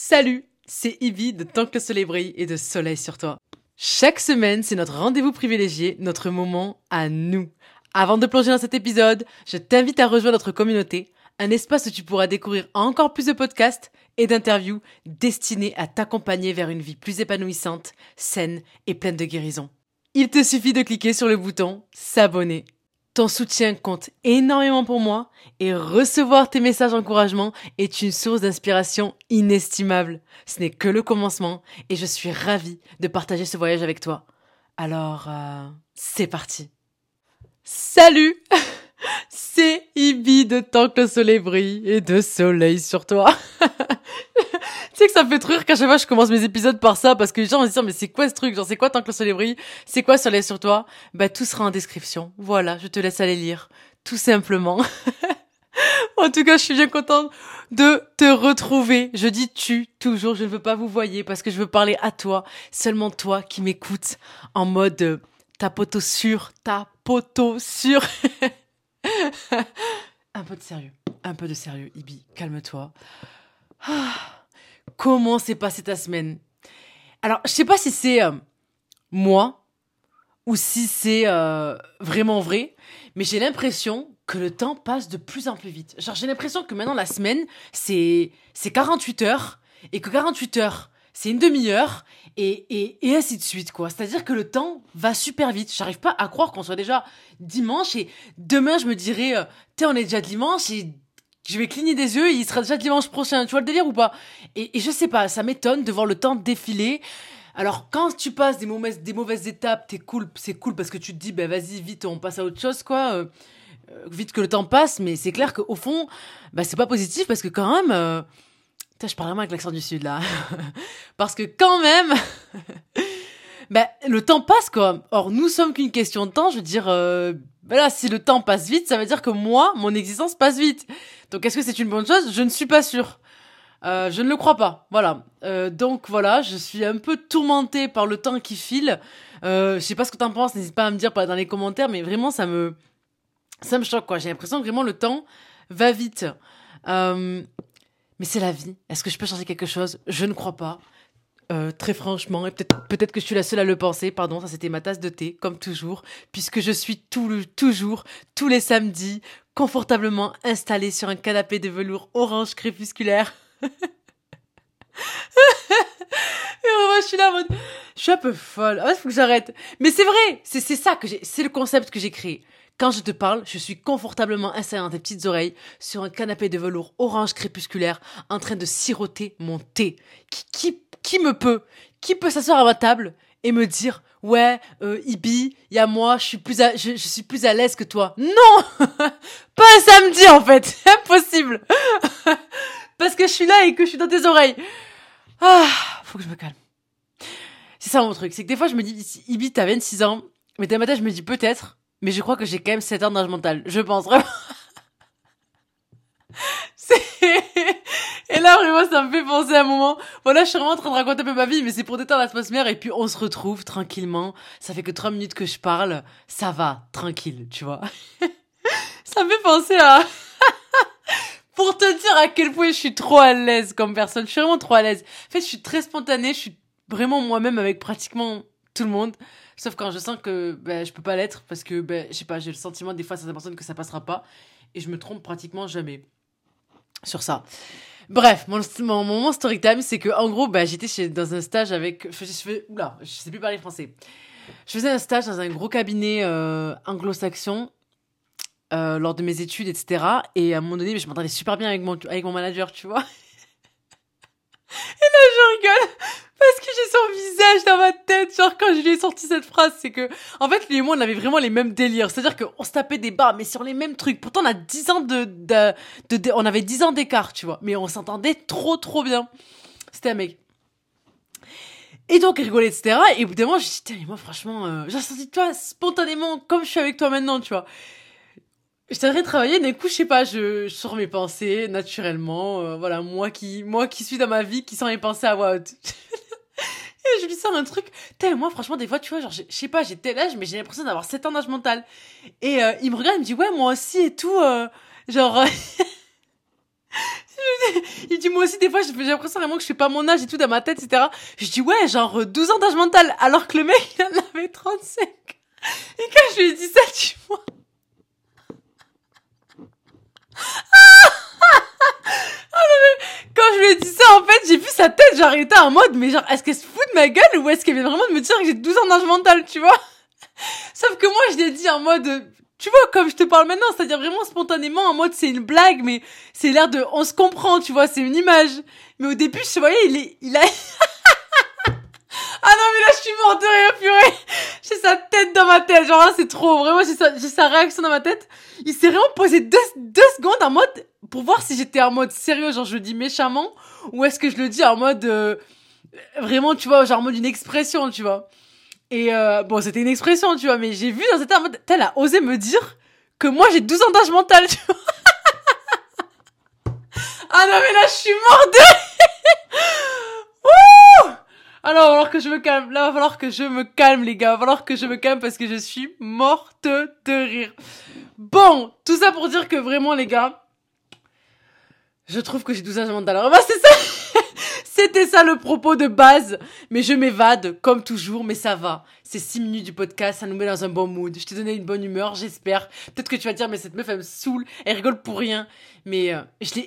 Salut, c'est Ibi de Tant que le soleil brille et de Soleil sur toi. Chaque semaine, c'est notre rendez-vous privilégié, notre moment à nous. Avant de plonger dans cet épisode, je t'invite à rejoindre notre communauté, un espace où tu pourras découvrir encore plus de podcasts et d'interviews destinés à t'accompagner vers une vie plus épanouissante, saine et pleine de guérison. Il te suffit de cliquer sur le bouton s'abonner. Ton soutien compte énormément pour moi et recevoir tes messages d'encouragement est une source d'inspiration inestimable. Ce n'est que le commencement et je suis ravie de partager ce voyage avec toi. Alors, euh, c'est parti. Salut C'est Ibi de Tant que le soleil brille et de soleil sur toi. tu sais que ça me fait trop rire qu'à chaque fois je commence mes épisodes par ça parce que les gens vont se dire mais c'est quoi ce truc? Genre c'est quoi Tant que le soleil brille? C'est quoi soleil sur toi? Bah tout sera en description. Voilà, je te laisse aller lire. Tout simplement. en tout cas, je suis bien contente de te retrouver. Je dis tu toujours, je ne veux pas vous voyer parce que je veux parler à toi, seulement toi qui m'écoutes en mode euh, ta poteau sûr, ta poteau sûr. un peu de sérieux, un peu de sérieux, Ibi, calme-toi. Ah, comment s'est passée ta semaine? Alors, je sais pas si c'est euh, moi ou si c'est euh, vraiment vrai, mais j'ai l'impression que le temps passe de plus en plus vite. Genre, j'ai l'impression que maintenant la semaine, c'est c'est 48 heures et que 48 heures, c'est une demi-heure et, et, et ainsi de suite, quoi. C'est-à-dire que le temps va super vite. J'arrive pas à croire qu'on soit déjà dimanche et demain, je me dirais, euh, t'es, on est déjà dimanche et je vais cligner des yeux et il sera déjà dimanche prochain. Tu vois le délire ou pas? Et, et je sais pas, ça m'étonne de voir le temps défiler. Alors, quand tu passes des mauvaises, des mauvaises étapes, t'es cool, c'est cool parce que tu te dis, ben vas-y, vite, on passe à autre chose, quoi. Euh, euh, vite que le temps passe, mais c'est clair qu'au fond, bah, c'est pas positif parce que quand même, euh, Putain, je parle vraiment avec l'accent du sud là, parce que quand même, bah, le temps passe quoi. Or, nous sommes qu'une question de temps. Je veux dire, euh, là, si le temps passe vite, ça veut dire que moi, mon existence passe vite. Donc, est-ce que c'est une bonne chose? Je ne suis pas sûre. Euh, je ne le crois pas. Voilà. Euh, donc voilà, je suis un peu tourmentée par le temps qui file. Euh, je sais pas ce que t'en penses. N'hésite pas à me dire dans les commentaires, mais vraiment ça me ça me choque quoi. J'ai l'impression que vraiment le temps va vite. Euh, mais c'est la vie. Est-ce que je peux changer quelque chose? Je ne crois pas. Euh, très franchement, et peut-être peut-être que je suis la seule à le penser. Pardon, ça c'était ma tasse de thé, comme toujours, puisque je suis tout le, toujours tous les samedis confortablement installée sur un canapé de velours orange crépusculaire. Et moi, je suis là en je suis un peu folle. Ah, faut que j'arrête. Mais c'est vrai, c'est ça que j'ai, c'est le concept que j'ai créé. Quand je te parle, je suis confortablement installée dans tes petites oreilles sur un canapé de velours orange crépusculaire en train de siroter mon thé. Qui, qui, qui me peut Qui peut s'asseoir à ma table et me dire ouais euh, Ibi, y a moi, je suis plus à, je, je suis plus à l'aise que toi. Non, pas un samedi en fait, impossible. Parce que je suis là et que je suis dans tes oreilles. Ah, faut que je me calme. C'est ça mon truc, c'est que des fois je me dis Ibi, t'as 26 ans, mais dans ma tête je me dis peut-être mais je crois que j'ai quand même 7 ans d'âge mental. Je pense vraiment. et là, vraiment, ça me fait penser à un moment. Voilà, je suis vraiment en train de raconter un peu ma vie, mais c'est pour détendre l'atmosphère. Et puis, on se retrouve tranquillement. Ça fait que 3 minutes que je parle. Ça va, tranquille, tu vois. ça me fait penser à... pour te dire à quel point je suis trop à l'aise comme personne. Je suis vraiment trop à l'aise. En fait, je suis très spontanée. Je suis vraiment moi-même avec pratiquement tout le monde. Sauf quand je sens que ben, je peux pas l'être parce que, ben, je sais pas, j'ai le sentiment des fois à certaines personnes que ça passera pas. Et je me trompe pratiquement jamais sur ça. Bref, mon, mon moment story time, c'est que en gros, ben, j'étais chez, dans un stage avec. Je, je, oula, je sais plus parler français. Je faisais un stage dans un gros cabinet euh, anglo-saxon euh, lors de mes études, etc. Et à un moment donné, je m'entendais super bien avec mon, avec mon manager, tu vois. Et là, je rigole parce que j'ai son visage dans ma tête, quand je lui ai sorti cette phrase, c'est que, en fait, lui et moi, on avait vraiment les mêmes délires. C'est-à-dire qu'on se tapait des bas, mais sur les mêmes trucs. Pourtant, on a 10 ans de, de, on avait 10 ans d'écart, tu vois. Mais on s'entendait trop, trop bien. C'était un mec. Et donc, il rigolait, etc. Et au bout d'un moment, je me dit, mais moi, franchement, euh, j'ai senti, toi, spontanément, comme je suis avec toi maintenant, tu vois. J'étais en train de travailler, d'un coup, je sais pas, je, je sors mes pensées naturellement. Euh, voilà, moi qui, moi qui suis dans ma vie, qui sens mes pensées à voix haute. Je lui sors un truc. Putain, moi, franchement, des fois, tu vois, genre, je sais pas, j'ai tel âge, mais j'ai l'impression d'avoir 7 ans d'âge mental. Et euh, il me regarde, il me dit, ouais, moi aussi et tout. Euh, genre. Il dit, moi aussi, des fois, j'ai l'impression vraiment que je fais pas mon âge et tout dans ma tête, etc. Je dis, ouais, genre 12 ans d'âge mental, alors que le mec, il en avait 35. Et quand je lui ai dit ça, tu vois. Ah quand je lui ai dit ça, en fait, j'ai vu sa tête, genre, il en mode, mais genre, est-ce qu'elle se fout de ma gueule ou est-ce qu'elle vient vraiment de me dire que j'ai 12 ans d'âge mental, tu vois? Sauf que moi, je l'ai dit en mode, tu vois, comme je te parle maintenant, c'est-à-dire vraiment spontanément, en mode, c'est une blague, mais c'est l'air de, on se comprend, tu vois, c'est une image. Mais au début, je voyais, il est, il a... Ah non, mais là, je suis morte de rire, purée. J'ai sa tête dans ma tête. Genre, c'est trop. Vraiment, j'ai sa, réaction dans ma tête. Il s'est vraiment posé deux secondes en mode, pour voir si j'étais en mode sérieux, genre, je le dis méchamment, ou est-ce que je le dis en mode, euh, vraiment, tu vois, genre, en mode une expression, tu vois. Et, euh, bon, c'était une expression, tu vois, mais j'ai vu dans cette en mode, elle a osé me dire que moi, j'ai 12 ans d'âge mental, tu vois. ah non, mais là, je suis morte alors, falloir que je me calme. Là, va falloir que je me calme, les gars. Va falloir que je me calme parce que je suis morte de rire. Bon, tout ça pour dire que vraiment, les gars, je trouve que j'ai 12 ans. Alors, bah, c'est ça. C'était ça le propos de base. Mais je m'évade, comme toujours, mais ça va. C'est 6 minutes du podcast, ça nous met dans un bon mood. Je t'ai donné une bonne humeur, j'espère. Peut-être que tu vas dire, mais cette meuf, elle me saoule, elle rigole pour rien. Mais euh,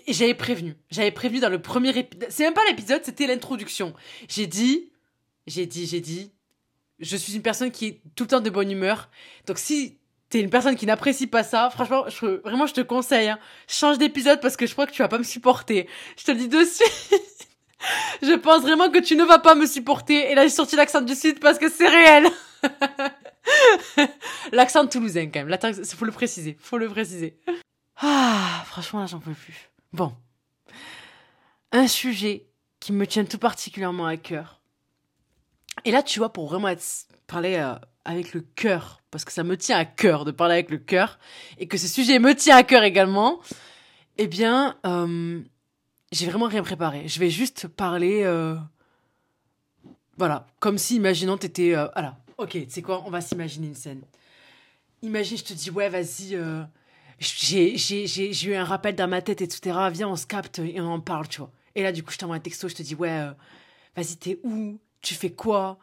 j'avais prévenu. J'avais prévenu dans le premier épisode. C'est même pas l'épisode, c'était l'introduction. J'ai dit, j'ai dit, j'ai dit, je suis une personne qui est tout le temps de bonne humeur. Donc si t'es une personne qui n'apprécie pas ça, franchement, je, vraiment, je te conseille, hein, change d'épisode parce que je crois que tu vas pas me supporter. Je te le dis dessus. je pense vraiment que tu ne vas pas me supporter. Et là, j'ai sorti l'accent du sud parce que c'est réel. l'accent toulousain, quand même. Il faut le préciser. Faut le préciser. Ah, franchement, là, j'en peux plus. Bon. Un sujet qui me tient tout particulièrement à cœur et là, tu vois, pour vraiment être, parler euh, avec le cœur, parce que ça me tient à cœur de parler avec le cœur, et que ce sujet me tient à cœur également, eh bien, euh, j'ai vraiment rien préparé. Je vais juste parler, euh, voilà, comme si, imaginons, t'étais, voilà, ok, tu sais quoi, on va s'imaginer une scène. Imagine, je te dis, ouais, vas-y, j'ai eu un rappel dans ma tête, etc. Viens, on se capte et on en parle, tu vois. Et là, du coup, je t'envoie un texto, je te dis, ouais, vas-y, t'es où? Tu fais quoi?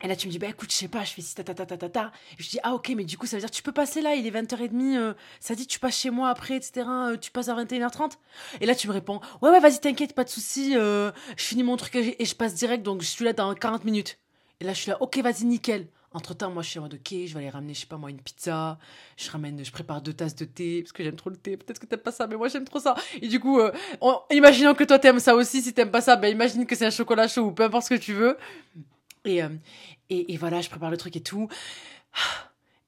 Et là, tu me dis, bah écoute, je sais pas, je fais si ta ta ta ta ta ta. Je dis, ah ok, mais du coup, ça veut dire, tu peux passer là, il est 20h30, euh, ça dit, tu passes chez moi après, etc., euh, tu passes à 21h30. Et là, tu me réponds, ouais, ouais, vas-y, t'inquiète, pas de souci, euh, je finis mon truc et, je passe direct, donc je suis là dans 40 minutes. Et là, je suis là, ok, vas-y, nickel. Entre temps, moi, je suis en mode, ok, je vais aller ramener, je sais pas moi, une pizza, je ramène, je prépare deux tasses de thé, parce que j'aime trop le thé, peut-être que t'aimes pas ça, mais moi, j'aime trop ça. Et du coup, imaginons que toi, t'aimes ça aussi, si t'aimes pas ça, ben, imagine que c'est un chocolat chaud ou peu importe ce que tu veux. Et, euh, et, voilà, je prépare le truc et tout.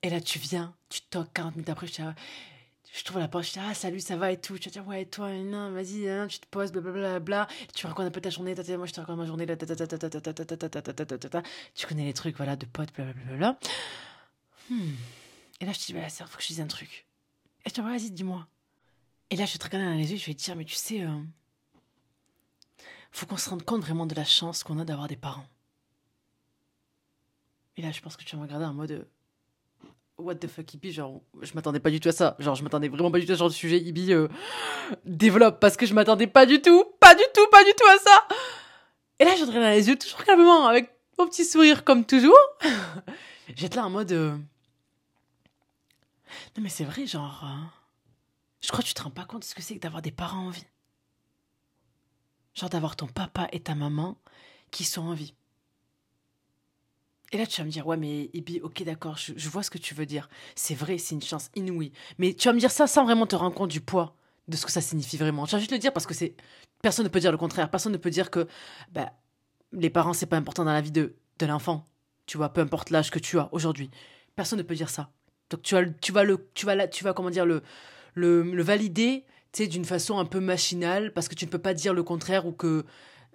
Et là, tu viens, tu toques 40 minutes après, je, je trouve la porte, je dis, ah, salut, ça va et tout. Tu vas dire, ouais, toi, non, vas-y, tu te poses, blablabla. Bla, tu racontes un peu ta journée, moi, je te raconte ma journée, tu connais les trucs, voilà, de potes, blablabla. Hmm. Et là, je te dis, bah, il faut que je dise un truc. Et te dis, vas-y, dis-moi. Et là, je te regarde dans les yeux, je vais te dire, mais tu sais, euh, faut qu'on se rende compte vraiment de la chance qu'on a d'avoir des parents. Et là, je pense que tu vas me regarder en mode What the fuck, Ibi Genre, je m'attendais pas du tout à ça. Genre, je m'attendais vraiment pas du tout à ce genre de sujet. Ibi euh, développe parce que je m'attendais pas du tout, pas du tout, pas du tout à ça. Et là, je regarde dans les yeux, toujours calmement, avec mon petit sourire comme toujours. J'étais là en mode. Euh, non, mais c'est vrai, genre. Euh, je crois que tu te rends pas compte de ce que c'est que d'avoir des parents en vie. Genre d'avoir ton papa et ta maman qui sont en vie. Et là, tu vas me dire, ouais, mais Ibi, ok, d'accord, je, vois ce que tu veux dire. C'est vrai, c'est une chance inouïe. Mais tu vas me dire ça sans vraiment te rendre compte du poids de ce que ça signifie vraiment. Je vais juste le dire parce que c'est. Personne ne peut dire le contraire. Personne ne peut dire que bah, les parents, c'est pas important dans la vie de, de l'enfant. Tu vois, peu importe l'âge que tu as aujourd'hui. Personne ne peut dire ça. Donc tu vas, tu vas, le, tu vas, tu vas comment dire, le, le, le valider d'une façon un peu machinale parce que tu ne peux pas dire le contraire ou que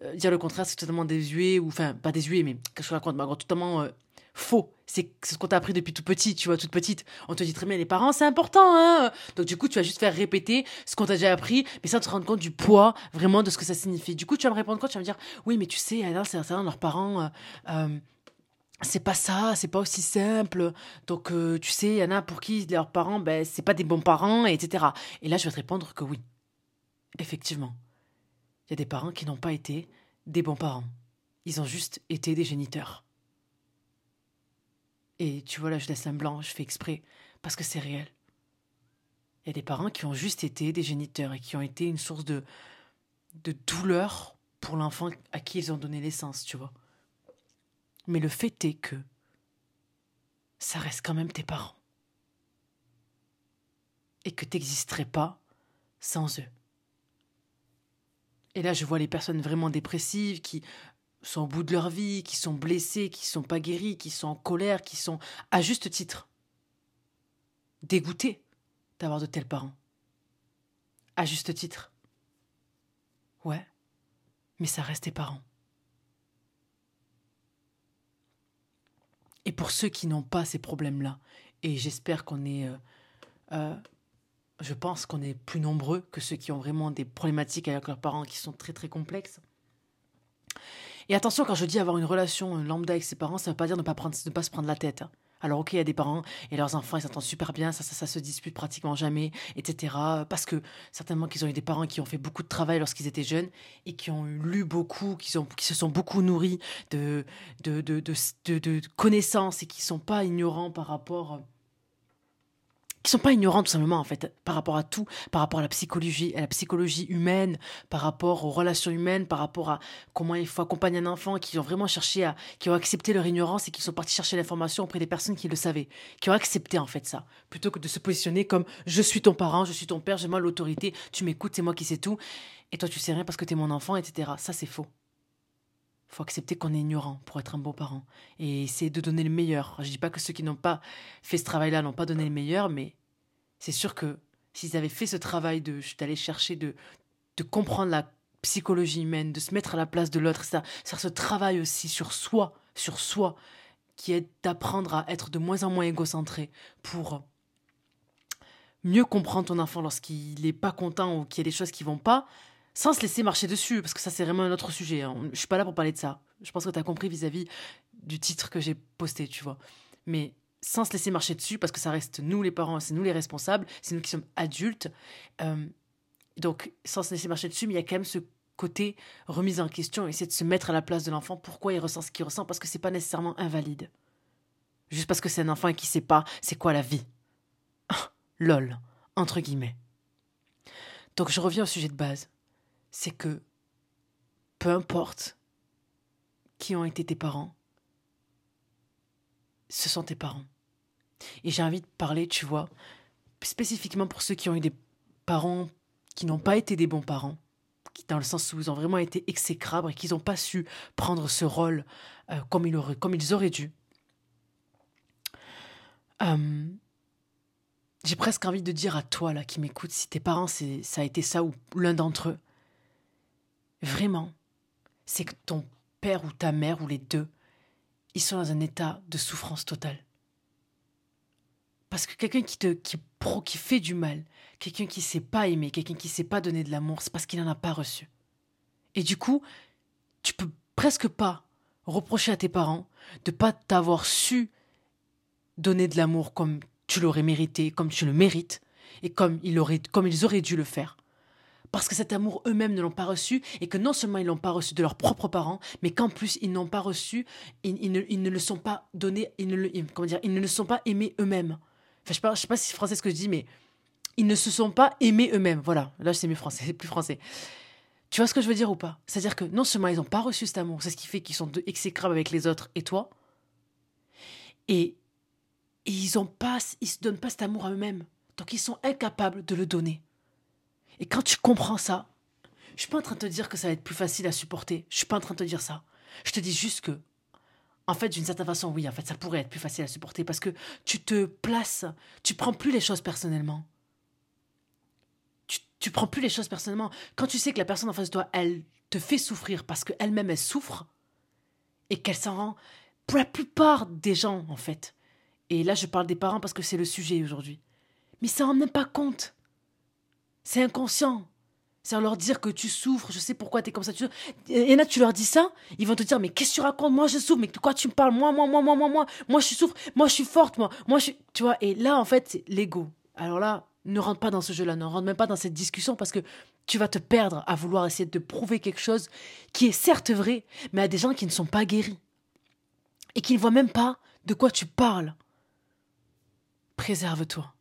euh, dire le contraire, c'est totalement désuet, ou enfin, pas désuet, mais qu'est-ce que je raconte, mais totalement euh, faux. C'est ce qu'on t'a appris depuis tout petit, tu vois, toute petite. On te dit très bien, les parents, c'est important, hein. Donc, du coup, tu vas juste faire répéter ce qu'on t'a déjà appris, mais sans te rendre compte du poids, vraiment, de ce que ça signifie. Du coup, tu vas me répondre quoi? Tu vas me dire, oui, mais tu sais, c'est leurs parents, euh, c'est pas ça, c'est pas aussi simple. Donc, tu sais, il y en a pour qui leurs parents, ben, c'est pas des bons parents, etc. Et là, je vais te répondre que oui. effectivement, il y a des parents qui n'ont pas été des bons parents. Ils ont juste été des géniteurs. Et tu vois, là, je laisse un blanc, je fais exprès, parce que c'est réel. Il y a des parents qui ont juste été des géniteurs et qui ont été une source de, de douleur pour l'enfant à qui ils ont donné l'essence, tu vois. Mais le fait est que ça reste quand même tes parents. Et que tu n'existerais pas sans eux. Et là, je vois les personnes vraiment dépressives qui sont au bout de leur vie, qui sont blessées, qui sont pas guéries, qui sont en colère, qui sont à juste titre dégoûtées d'avoir de tels parents. À juste titre. Ouais, mais ça reste tes parents. Et pour ceux qui n'ont pas ces problèmes-là, et j'espère qu'on est euh, euh, je pense qu'on est plus nombreux que ceux qui ont vraiment des problématiques avec leurs parents qui sont très très complexes. Et attention, quand je dis avoir une relation lambda avec ses parents, ça ne veut pas dire ne pas, prendre, ne pas se prendre la tête. Hein. Alors ok, il y a des parents et leurs enfants, ils s'entendent super bien, ça, ça, ça se dispute pratiquement jamais, etc. Parce que certainement qu'ils ont eu des parents qui ont fait beaucoup de travail lorsqu'ils étaient jeunes et qui ont lu beaucoup, qui, qui se sont beaucoup nourris de, de, de, de, de connaissances et qui ne sont pas ignorants par rapport qui sont pas ignorants tout simplement en fait par rapport à tout, par rapport à la psychologie, à la psychologie humaine, par rapport aux relations humaines, par rapport à comment il faut accompagner un enfant, qui ont vraiment cherché à, qui ont accepté leur ignorance et qui sont partis chercher l'information auprès des personnes qui le savaient, qui ont accepté en fait ça, plutôt que de se positionner comme je suis ton parent, je suis ton père, j'ai moi l'autorité, tu m'écoutes, c'est moi qui sais tout, et toi tu sais rien parce que tu es mon enfant, etc. Ça c'est faux faut accepter qu'on est ignorant pour être un bon parent et essayer de donner le meilleur. Je dis pas que ceux qui n'ont pas fait ce travail-là n'ont pas donné le meilleur, mais c'est sûr que s'ils avaient fait ce travail de d'aller chercher de de comprendre la psychologie humaine, de se mettre à la place de l'autre, ça, faire ce travail aussi sur soi, sur soi, qui est d'apprendre à être de moins en moins égocentré pour mieux comprendre ton enfant lorsqu'il n'est pas content ou qu'il y a des choses qui vont pas, sans se laisser marcher dessus, parce que ça, c'est vraiment un autre sujet. Hein. Je suis pas là pour parler de ça. Je pense que tu as compris vis-à-vis du titre que j'ai posté, tu vois. Mais sans se laisser marcher dessus, parce que ça reste nous les parents, c'est nous les responsables, c'est nous qui sommes adultes. Euh, donc, sans se laisser marcher dessus, mais il y a quand même ce côté remise en question, essayer de se mettre à la place de l'enfant, pourquoi il ressent ce qu'il ressent, parce que c'est pas nécessairement invalide. Juste parce que c'est un enfant et qui sait pas c'est quoi la vie. Lol, entre guillemets. Donc je reviens au sujet de base c'est que peu importe qui ont été tes parents, ce sont tes parents. Et j'ai envie de parler, tu vois, spécifiquement pour ceux qui ont eu des parents qui n'ont pas été des bons parents, dans le sens où ils ont vraiment été exécrables et qu'ils n'ont pas su prendre ce rôle euh, comme, ils auraient, comme ils auraient dû. Euh, j'ai presque envie de dire à toi là qui m'écoute, si tes parents c'est ça a été ça ou l'un d'entre eux, vraiment, c'est que ton père ou ta mère ou les deux, ils sont dans un état de souffrance totale. Parce que quelqu'un qui te qui, qui fait du mal, quelqu'un qui sait pas aimer, quelqu'un qui sait pas donner de l'amour, c'est parce qu'il n'en a pas reçu. Et du coup, tu peux presque pas reprocher à tes parents de pas t'avoir su donner de l'amour comme tu l'aurais mérité, comme tu le mérites, et comme, il aurait, comme ils auraient dû le faire parce que cet amour eux-mêmes ne l'ont pas reçu et que non seulement ils l'ont pas reçu de leurs propres parents, mais qu'en plus ils n'ont pas reçu, ils, ne, le sont pas donnés, ils ne le, comment dire, ils ne le sont pas aimés eux-mêmes. Je pas, sais pas si c'est français ce que je dis, mais ils ne se sont pas aimés eux-mêmes. Voilà, là c'est mieux français, plus français. Tu vois ce que je veux dire ou pas? C'est-à-dire que non seulement ils n'ont pas reçu cet amour, c'est ce qui fait qu'ils sont exécrables avec les autres et toi, et, et ils ont pas, ils se donnent pas cet amour à eux-mêmes, donc ils sont incapables de le donner. Et quand tu comprends ça, je suis pas en train de te dire que ça va être plus facile à supporter. Je suis pas en train de te dire ça. Je te dis juste que, en fait, d'une certaine façon, oui, en fait, ça pourrait être plus facile à supporter parce que tu te places, tu prends plus les choses personnellement. Tu, tu prends plus les choses personnellement. Quand tu sais que la personne en face de toi, elle te fait souffrir parce qu'elle-même, elle souffre et qu'elle s'en rend, pour la plupart des gens, en fait. Et là, je parle des parents parce que c'est le sujet aujourd'hui. Mais ça en même pas compte. C'est inconscient. C'est à leur dire que tu souffres, je sais pourquoi tu es comme ça. Tu... Il y en a, tu leur dis ça, ils vont te dire, mais qu'est-ce que tu racontes? Moi, je souffre, mais de quoi tu me parles? Moi, moi, moi, moi, moi, moi, moi, je souffre, moi, je suis forte, moi, moi, je Tu vois, et là, en fait, c'est l'ego. Alors là, ne rentre pas dans ce jeu-là, ne rentre même pas dans cette discussion parce que tu vas te perdre à vouloir essayer de prouver quelque chose qui est certes vrai, mais à des gens qui ne sont pas guéris et qui ne voient même pas de quoi tu parles. Préserve-toi.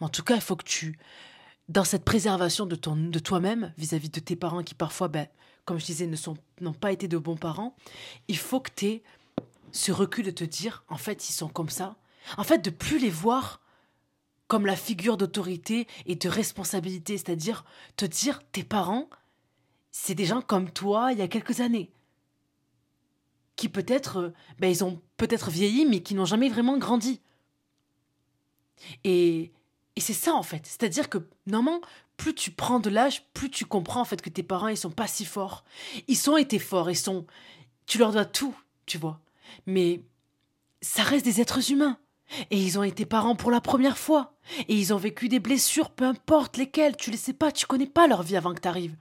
En tout cas, il faut que tu, dans cette préservation de, de toi-même vis-à-vis de tes parents qui parfois, ben, comme je disais, ne sont, n'ont pas été de bons parents, il faut que tu aies ce recul de te dire, en fait, ils sont comme ça. En fait, de plus les voir comme la figure d'autorité et de responsabilité, c'est-à-dire te dire tes parents, c'est des gens comme toi il y a quelques années, qui peut-être, euh, ben ils ont peut-être vieilli, mais qui n'ont jamais vraiment grandi. Et, et c'est ça en fait, c'est-à-dire que normalement, plus tu prends de l'âge, plus tu comprends en fait que tes parents ils sont pas si forts. Ils ont été forts, ils sont, tu leur dois tout, tu vois. Mais ça reste des êtres humains. Et ils ont été parents pour la première fois. Et ils ont vécu des blessures, peu importe lesquelles. Tu ne sais pas, tu connais pas leur vie avant que tu arrives.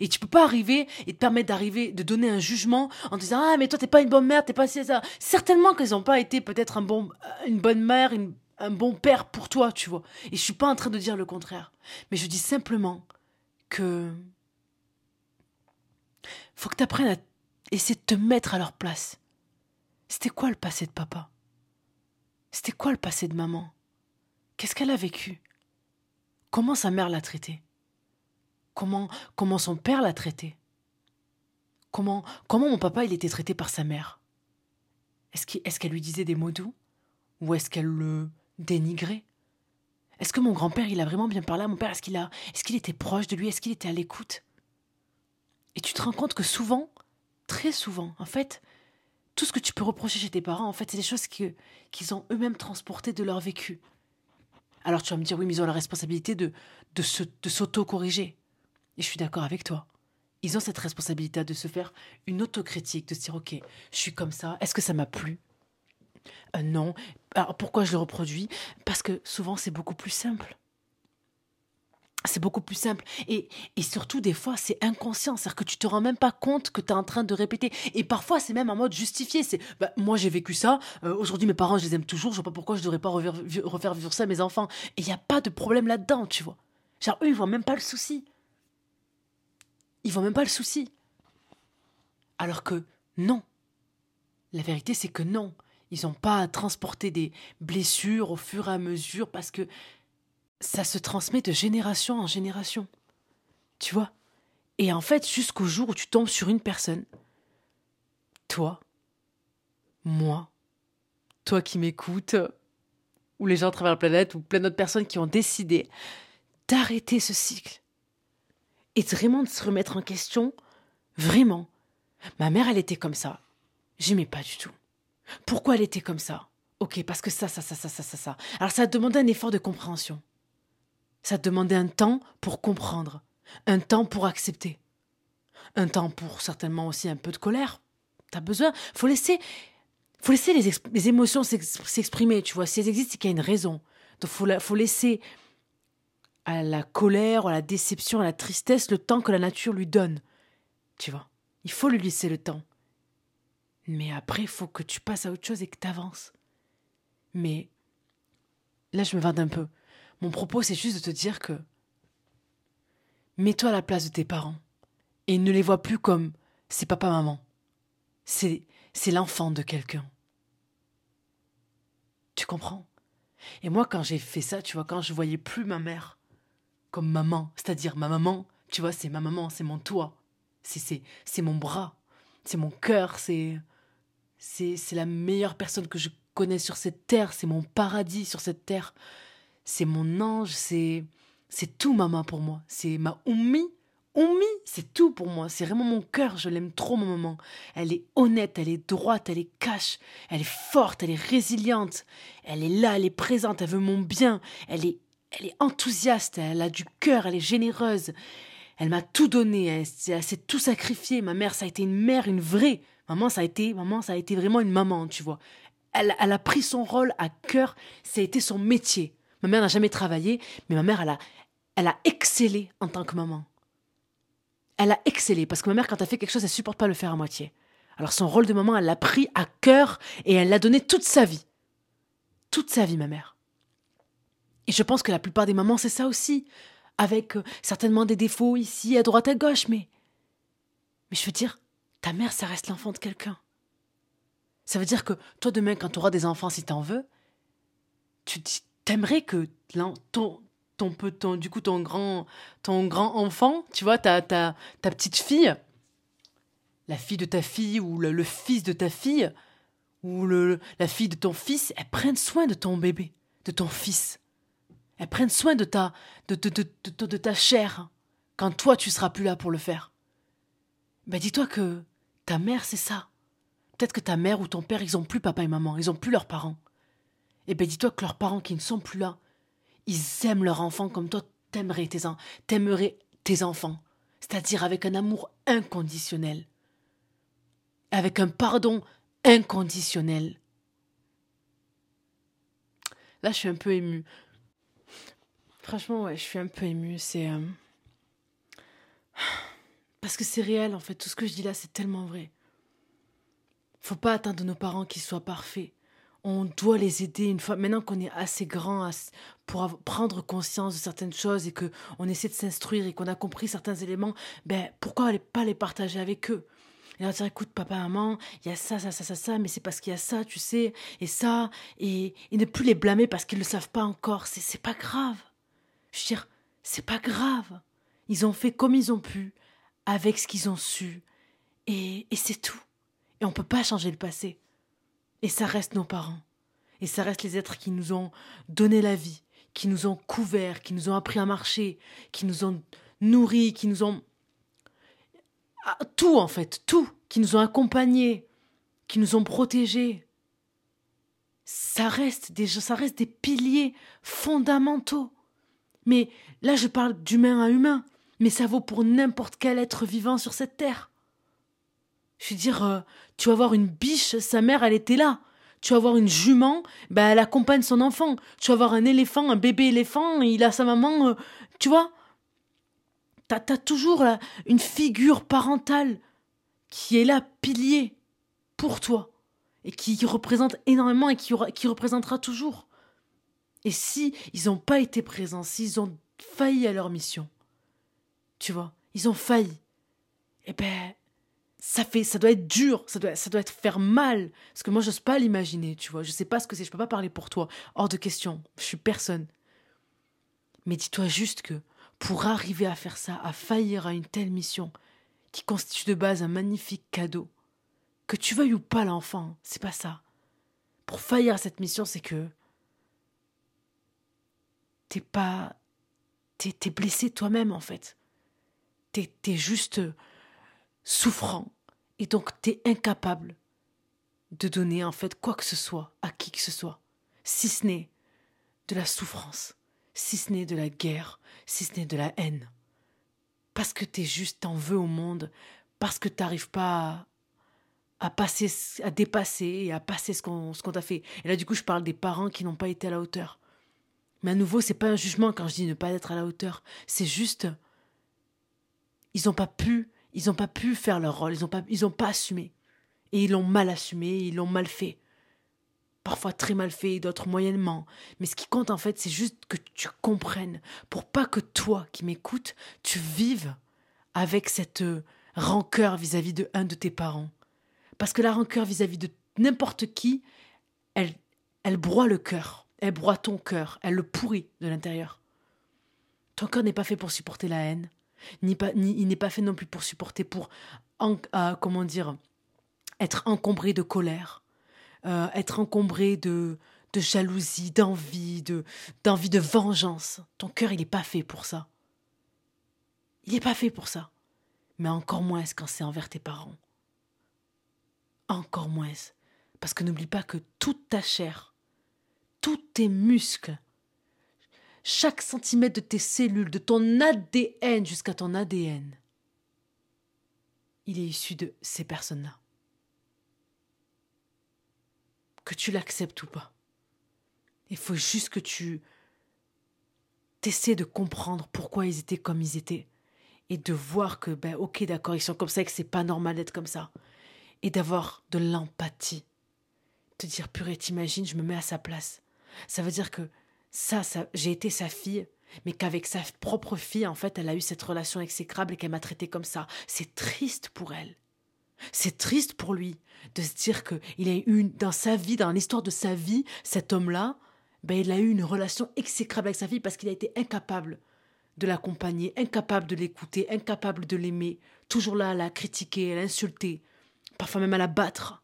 Et tu peux pas arriver et te permettre d'arriver, de donner un jugement en disant Ah, mais toi, t'es pas une bonne mère, t'es pas ça. Certainement qu'ils n'ont pas été peut-être un bon, une bonne mère, un bon père pour toi, tu vois. Et je suis pas en train de dire le contraire. Mais je dis simplement que. Faut que tu à essayer de te mettre à leur place. C'était quoi le passé de papa? C'était quoi le passé de maman? Qu'est-ce qu'elle a vécu? Comment sa mère l'a traité? Comment comment son père l'a traité? Comment comment mon papa il était traité par sa mère? Est-ce qu'elle lui disait des mots doux? Ou est-ce qu'elle le dénigrait Est-ce que mon grand-père il a vraiment bien parlé à mon père? Est-ce qu'il a est-ce qu'il était proche de lui? Est-ce qu'il était à l'écoute? Et tu te rends compte que souvent, très souvent, en fait, tout ce que tu peux reprocher chez tes parents, en fait, c'est des choses qu'ils ont eux-mêmes transportées de leur vécu. Alors tu vas me dire, oui, mais ils ont la responsabilité de, de, de s'auto-corriger. Et je suis d'accord avec toi. Ils ont cette responsabilité de se faire une autocritique, de se dire, ok, je suis comme ça, est-ce que ça m'a plu? Euh, Non. Alors pourquoi je le reproduis? Parce que souvent c'est beaucoup plus simple c'est beaucoup plus simple. Et, et surtout, des fois, c'est inconscient. C'est-à-dire que tu te rends même pas compte que tu es en train de répéter. Et parfois, c'est même en mode justifié. C'est, bah, moi, j'ai vécu ça. Euh, aujourd'hui, mes parents, je les aime toujours. Je vois pas pourquoi je devrais pas refaire, refaire vivre ça à mes enfants. Et il n'y a pas de problème là-dedans, tu vois. Genre, eux, ils voient même pas le souci. Ils voient même pas le souci. Alors que, non. La vérité, c'est que non. Ils n'ont pas à transporter des blessures au fur et à mesure parce que ça se transmet de génération en génération. Tu vois? Et en fait, jusqu'au jour où tu tombes sur une personne, toi, moi, toi qui m'écoutes, ou les gens à travers la planète, ou plein d'autres personnes qui ont décidé d'arrêter ce cycle et vraiment de se remettre en question, vraiment. Ma mère, elle était comme ça. J'aimais pas du tout. Pourquoi elle était comme ça? Ok, parce que ça, ça, ça, ça, ça, ça, ça. Alors ça a demandé un effort de compréhension. Ça demandait un temps pour comprendre, un temps pour accepter, un temps pour certainement aussi un peu de colère. T'as besoin, faut laisser, faut laisser les, émotions s'exprimer. Tu vois, si elles existent, c'est qu'il y a une raison. Donc faut, faut laisser à la colère, à la déception, à la tristesse le temps que la nature lui donne. Tu vois, il faut lui laisser le temps. Mais après, faut que tu passes à autre chose et que tu avances. Mais là, je me vante un peu. Mon propos, c'est juste de te dire que mets-toi à la place de tes parents et ne les vois plus comme c'est papa-maman. C'est, c'est l'enfant de quelqu'un. Tu comprends? Et moi, quand j'ai fait ça, tu vois, quand je voyais plus ma mère comme maman, c'est-à-dire ma maman, tu vois, c'est ma maman, c'est mon toit, c'est, c'est, c'est mon bras, c'est mon cœur, c'est, c'est, la meilleure personne que je connais sur cette terre, c'est mon paradis sur cette terre c'est mon ange, c'est c'est tout maman pour moi. C'est ma Oumi. Oumi, c'est tout pour moi. C'est vraiment mon cœur. Je l'aime trop, ma maman. Elle est honnête, elle est droite, elle est cache. Elle est forte, elle est résiliente. Elle est là, elle est présente, elle veut mon bien. Elle est, elle est enthousiaste, elle a du cœur, elle est généreuse. Elle m'a tout donné, elle, elle s'est tout sacrifié. Ma mère, ça a été une mère, une vraie. Maman, ça a été, maman, ça a été vraiment une maman, tu vois. Elle, a pris son rôle à cœur. Ça a été son métier. Ma mère n'a jamais travaillé, mais ma mère, elle a, elle a excellé en tant que maman. Elle a excellé, parce que ma mère, quand elle fait quelque chose, elle supporte pas le faire à moitié. Alors son rôle de maman, elle l'a pris à cœur et elle l'a donné toute sa vie. Toute sa vie, ma mère. Et je pense que la plupart des mamans, c'est ça aussi. avec euh, certainement des défauts ici, à droite, à gauche, mais. Mais je veux dire, ta mère, ça reste l'enfant de quelqu'un. Ça veut dire que toi, demain, quand tu auras des enfants, si t'en veux, tu t'aimerais que ton, ton, du coup, ton grand, ton grand enfant, tu vois, ta, ta, ta petite fille, la fille de ta fille ou le, fils de ta fille, ou la fille de ton fils, elles prennent soin de ton bébé, de ton fils. Elles prennent soin de ta, de, de, de, de ta chair, quand toi, tu seras plus là pour le faire. Ben dis-toi que ta mère, c'est ça. Peut-être que ta mère ou ton père, ils ont plus papa et maman, ils ont plus leurs parents. Eh ben dis-toi que leurs parents qui ne sont plus là, ils aiment leurs enfants comme toi t'aimerais tes, t'aimerais tes enfants, c'est-à-dire avec un amour inconditionnel, avec un pardon inconditionnel. Là, je suis un peu émue. Franchement, ouais, je suis un peu émue. C'est. Euh, parce que c'est réel, en fait. Tout ce que je dis là, c'est tellement vrai. Faut pas attendre nos parents qu'ils soient parfaits. On doit les aider une fois. Maintenant qu'on est assez grand pour prendre conscience de certaines choses et que on essaie de s'instruire et qu'on a compris certains éléments, ben pourquoi pas les partager avec eux? Et leur dire écoute papa maman il y a ça ça ça ça ça mais c'est parce qu'il y a ça tu sais et ça et, et ne plus les blâmer parce qu'ils ne le savent pas encore c'est c'est pas grave je veux dire c'est pas grave ils ont fait comme ils ont pu avec ce qu'ils ont su et, et c'est tout et on ne peut pas changer le passé. Et ça reste nos parents. Et ça reste les êtres qui nous ont donné la vie, qui nous ont couverts, qui nous ont appris à marcher, qui nous ont nourris, qui nous ont... Ah, tout en fait, tout, qui nous ont accompagnés, qui nous ont protégés. Ça reste des, ça reste des piliers fondamentaux. Mais là, je parle d'humain à humain, mais ça vaut pour n'importe quel être vivant sur cette terre. Je veux dire, euh, tu vas voir une biche, sa mère, elle était là. Tu vas voir une jument, ben, elle accompagne son enfant. Tu vas voir un éléphant, un bébé éléphant, il a sa maman. Euh, tu vois T'as as toujours une figure parentale qui est là, pilier, pour toi. Et qui représente énormément et qui, qui représentera toujours. Et si ils n'ont pas été présents, s'ils ont failli à leur mission, tu vois, ils ont failli, eh ben, ça fait ça doit être dur ça doit ça doit être faire mal. Parce que moi j'ose pas l'imaginer tu vois. Je sais pas ce que c'est je peux pas parler pour toi. Hors de question je suis personne. Mais dis-toi juste que pour arriver à faire ça à faillir à une telle mission qui constitue de base un magnifique cadeau que tu veuilles ou pas l'enfant c'est pas ça. Pour faillir à cette mission c'est que t'es pas t'es es blessé toi-même en fait t'es es juste souffrant et donc, tu es incapable de donner en fait quoi que ce soit à qui que ce soit, si ce n'est de la souffrance, si ce n'est de la guerre, si ce n'est de la haine. Parce que tu es juste en veux au monde, parce que tu n'arrives pas à, passer, à dépasser et à passer ce qu'on t'a fait. Et là, du coup, je parle des parents qui n'ont pas été à la hauteur. Mais à nouveau, c'est pas un jugement quand je dis ne pas être à la hauteur. C'est juste, ils n'ont pas pu ils n'ont pas pu faire leur rôle, ils n'ont pas, ils ont pas assumé. Et ils l'ont mal assumé, ils l'ont mal fait. Parfois très mal fait, d'autres moyennement. Mais ce qui compte en fait, c'est juste que tu comprennes, pour pas que toi qui m'écoutes, tu vives avec cette euh, rancœur vis-à-vis de un de tes parents. Parce que la rancœur vis-à-vis de n'importe qui, elle, elle broie le cœur, elle broie ton cœur, elle le pourrit de l'intérieur. Ton cœur n'est pas fait pour supporter la haine, ni pas, ni, il n'est pas fait non plus pour supporter, pour, euh, comment dire, être encombré de colère, euh, être encombré de, de jalousie, d'envie, de, d'envie de vengeance. Ton cœur, il n'est pas fait pour ça. Il n'est pas fait pour ça. Mais encore moins quand c'est envers tes parents. Encore moins. Parce que n'oublie pas que toute ta chair, tous tes muscles, chaque centimètre de tes cellules, de ton ADN jusqu'à ton ADN, il est issu de ces personnes-là. Que tu l'acceptes ou pas. Il faut juste que tu t'essaies de comprendre pourquoi ils étaient comme ils étaient. Et de voir que, ben, ok, d'accord, ils sont comme ça et que c'est pas normal d'être comme ça. Et d'avoir de l'empathie. Te dire, purée, t'imagines, je me mets à sa place. Ça veut dire que ça, ça j'ai été sa fille mais qu'avec sa propre fille, en fait, elle a eu cette relation exécrable et qu'elle m'a traité comme ça. C'est triste pour elle. C'est triste pour lui de se dire qu'il a eu dans sa vie, dans l'histoire de sa vie, cet homme-là, ben, il a eu une relation exécrable avec sa fille parce qu'il a été incapable de l'accompagner, incapable de l'écouter, incapable de l'aimer, toujours là à la critiquer, à l'insulter, parfois même à la battre.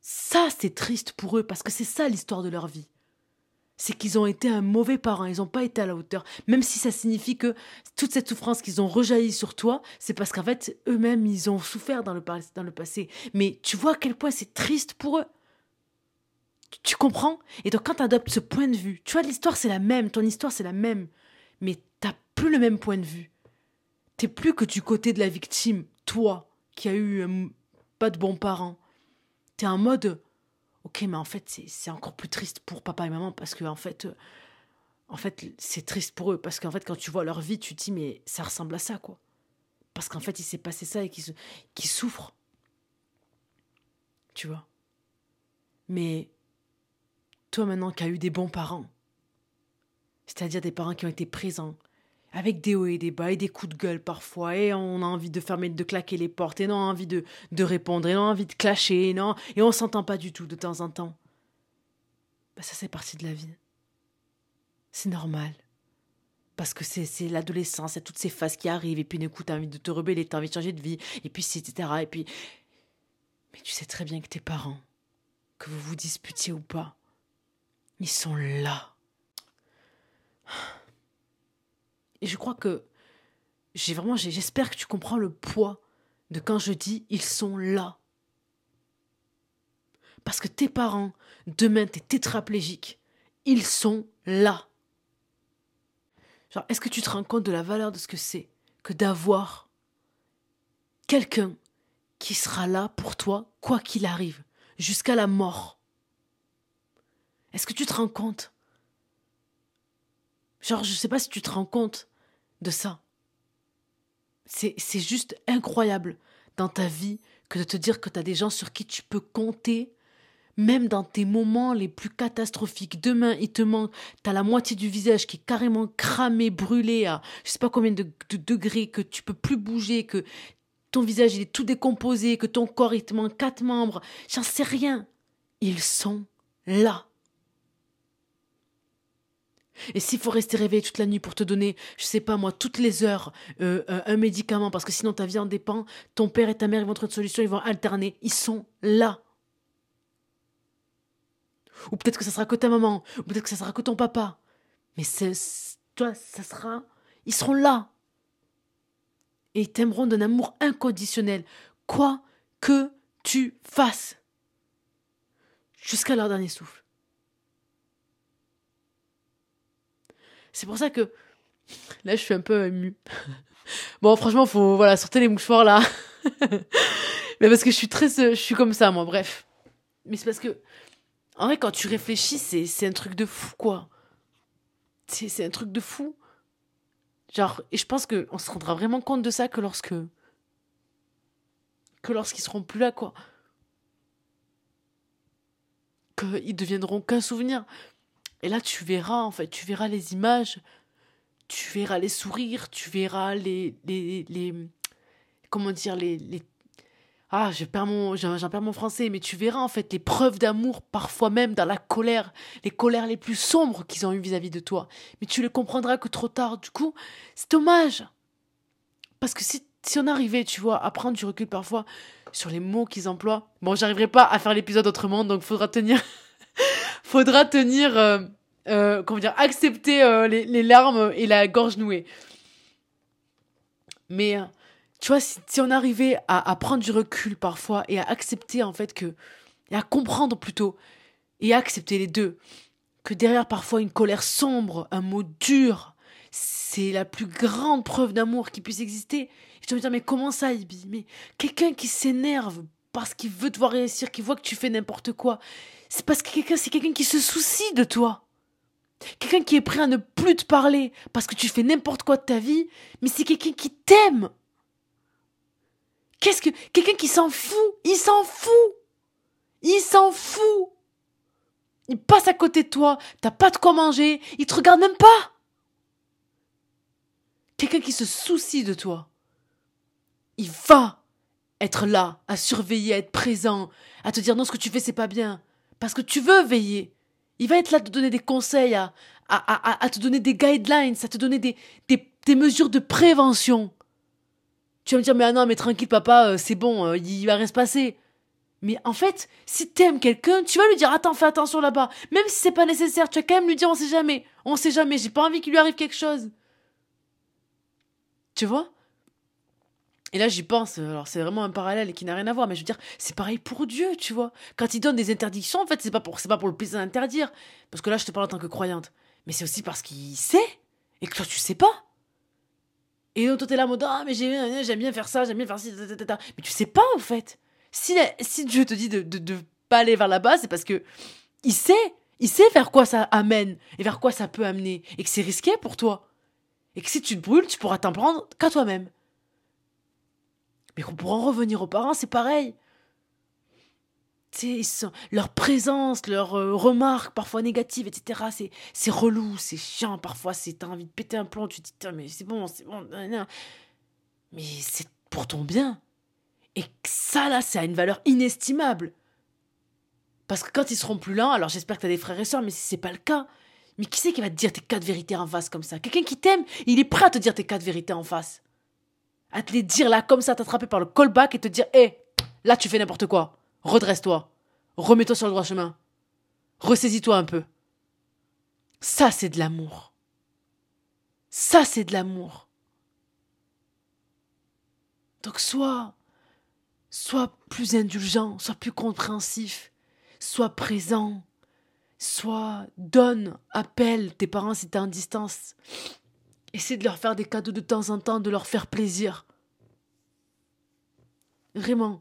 Ça, c'est triste pour eux parce que c'est ça l'histoire de leur vie. C'est qu'ils ont été un mauvais parent, ils n'ont pas été à la hauteur. Même si ça signifie que toute cette souffrance qu'ils ont rejailli sur toi, c'est parce qu'en fait, eux-mêmes, ils ont souffert dans le, dans le passé. Mais tu vois à quel point c'est triste pour eux. Tu comprends? Et donc quand tu adoptes ce point de vue, tu vois, l'histoire c'est la même, ton histoire c'est la même, mais t'as plus le même point de vue. T'es plus que du côté de la victime, toi, qui a eu euh, pas de bons parents. T'es en mode, ok, mais en fait c'est encore plus triste pour papa et maman parce que en fait, euh, en fait c'est triste pour eux parce qu'en fait quand tu vois leur vie, tu te dis mais ça ressemble à ça quoi. Parce qu'en fait il s'est passé ça et qu'ils souffrent. Tu vois. Mais toi maintenant qui as eu des bons parents, c'est-à-dire des parents qui ont été présents, avec des hauts et des bas et des coups de gueule parfois, et on a envie de fermer, de claquer les portes, et on a envie de, de répondre, et on a envie de clasher, et, non, et on s'entend pas du tout de temps en temps. Bah, ça c'est partie de la vie. C'est normal. Parce que c'est l'adolescence, c'est toutes ces phases qui arrivent, et puis d'un coup, t'as envie de te rebeller, t'as envie de changer de vie, et puis etc. Et puis. Mais tu sais très bien que tes parents, que vous vous disputiez ou pas, ils sont là. Et je crois que j'ai vraiment, j'espère que tu comprends le poids de quand je dis ils sont là. Parce que tes parents, demain t'es tétraplégique, ils sont là. Genre, est-ce que tu te rends compte de la valeur de ce que c'est que d'avoir quelqu'un qui sera là pour toi, quoi qu'il arrive, jusqu'à la mort? Est-ce que tu te rends compte? Genre, je sais pas si tu te rends compte de ça. C'est, juste incroyable dans ta vie que de te dire que tu as des gens sur qui tu peux compter, même dans tes moments les plus catastrophiques. Demain, il te manque, as la moitié du visage qui est carrément cramé, brûlé à je sais pas combien de, de degrés, que tu peux plus bouger, que ton visage il est tout décomposé, que ton corps il te manque quatre membres. J'en sais rien. Ils sont là. Et s'il faut rester réveillé toute la nuit pour te donner, je sais pas moi, toutes les heures, euh, euh, un médicament, parce que sinon ta vie en dépend, ton père et ta mère ils vont trouver une solution, ils vont alterner, ils sont là. Ou peut-être que ça sera que ta maman, ou peut-être que ça sera que ton papa. Mais c'est, toi, ça sera, ils seront là. Et ils t'aimeront d'un amour inconditionnel, quoi que tu fasses. Jusqu'à leur dernier souffle. C'est pour ça que là, je suis un peu émue. Bon, franchement, faut voilà, sortir les mouchoirs là. Mais parce que je suis très je suis comme ça moi, bref. Mais c'est parce que en vrai quand tu réfléchis, c'est c'est un truc de fou quoi. C'est c'est un truc de fou. Genre et je pense que on se rendra vraiment compte de ça que lorsque que lorsqu'ils seront plus là quoi. Qu'ils deviendront qu'un souvenir. Et là, tu verras, en fait, tu verras les images, tu verras les sourires, tu verras les. les, les comment dire, les. ah, je perds mon, j'en perds mon français, mais tu verras en fait les preuves d'amour, parfois même dans la colère, les colères les plus sombres qu'ils ont eues vis-à-vis de toi. Mais tu les comprendras que trop tard. Du coup, c'est dommage. Parce que si, si on arrivait, tu vois, à prendre du recul parfois sur les mots qu'ils emploient, bon, j'arriverai pas à faire l'épisode autrement, donc faudra tenir. Faudra tenir, euh, euh, comment dire, accepter euh, les, larmes et la gorge nouée. Mais tu vois, si, on arrivait à, prendre du recul parfois et à accepter en fait que, et à comprendre plutôt, et à accepter les deux, que derrière parfois une colère sombre, un mot dur, c'est la plus grande preuve d'amour qui puisse exister. Et tu vas me dire, mais comment ça, Ibi? Mais quelqu'un qui s'énerve parce qu'il veut te voir réussir, qui voit que tu fais n'importe quoi, c'est parce que quelqu'un, c'est quelqu'un qui se soucie de toi. Quelqu'un qui est prêt à ne plus te parler parce que tu fais n'importe quoi de ta vie, mais c'est quelqu'un qui t'aime. Qu'est-ce que. Quelqu'un qui s'en fout Il s'en fout Il s'en fout Il passe à côté de toi, t'as pas de quoi manger, il te regarde même pas. Quelqu'un qui se soucie de toi. Il va être là, à surveiller, à être présent, à te dire non, ce que tu fais, c'est pas bien. Parce que tu veux veiller. Il va être là à te donner des conseils, à, à, à, te donner des guidelines, à te donner des, des, des, mesures de prévention. Tu vas me dire, mais ah non, mais tranquille, papa, euh, c'est bon, euh, il va rien se passer. Mais en fait, si t'aimes quelqu'un, tu vas lui dire, attends, fais attention là-bas. Même si c'est pas nécessaire, tu vas quand même lui dire, on sait jamais. On sait jamais, j'ai pas envie qu'il lui arrive quelque chose. Tu vois? Et là, j'y pense, alors c'est vraiment un parallèle qui n'a rien à voir, mais je veux dire, c'est pareil pour Dieu, tu vois. Quand il donne des interdictions, en fait, c'est pas pour, c'est pas pour le plaisir d'interdire. Parce que là, je te parle en tant que croyante. Mais c'est aussi parce qu'il sait, et que toi, tu sais pas. Et toi, t'es là en mode, ah, mais j'aime bien faire ça, j'aime bien faire ça, mais tu sais pas, en fait. Si, si Dieu te dit de, de, de pas aller vers là-bas, c'est parce que il sait, il sait vers quoi ça amène, et vers quoi ça peut amener, et que c'est risqué pour toi. Et que si tu te brûles, tu pourras t'en prendre qu'à toi-même. Mais pour en revenir aux parents, c'est pareil. Sont, leur présence, leurs euh, remarques parfois négatives, etc. C'est, relou, c'est chiant. Parfois, t'as envie de péter un plomb. Tu te dis, mais c'est bon, c'est bon. Mais c'est pour ton bien. Et ça, là, ça a une valeur inestimable. Parce que quand ils seront plus là, alors j'espère que t'as des frères et sœurs, mais si c'est pas le cas, mais qui c'est qui va te dire tes quatre vérités en face comme ça? Quelqu'un qui t'aime, il est prêt à te dire tes quatre vérités en face à te les dire là comme ça, t'attraper par le callback et te dire hé, là tu fais n'importe quoi. Redresse-toi. Remets-toi sur le droit chemin. Ressaisis-toi un peu. Ça, c'est de l'amour. Ça, c'est de l'amour. Donc sois, sois plus indulgent, sois plus compréhensif, sois présent, sois, donne, appelle tes parents si t'es en distance. Essaie de leur faire des cadeaux de temps en temps, de leur faire plaisir. Vraiment,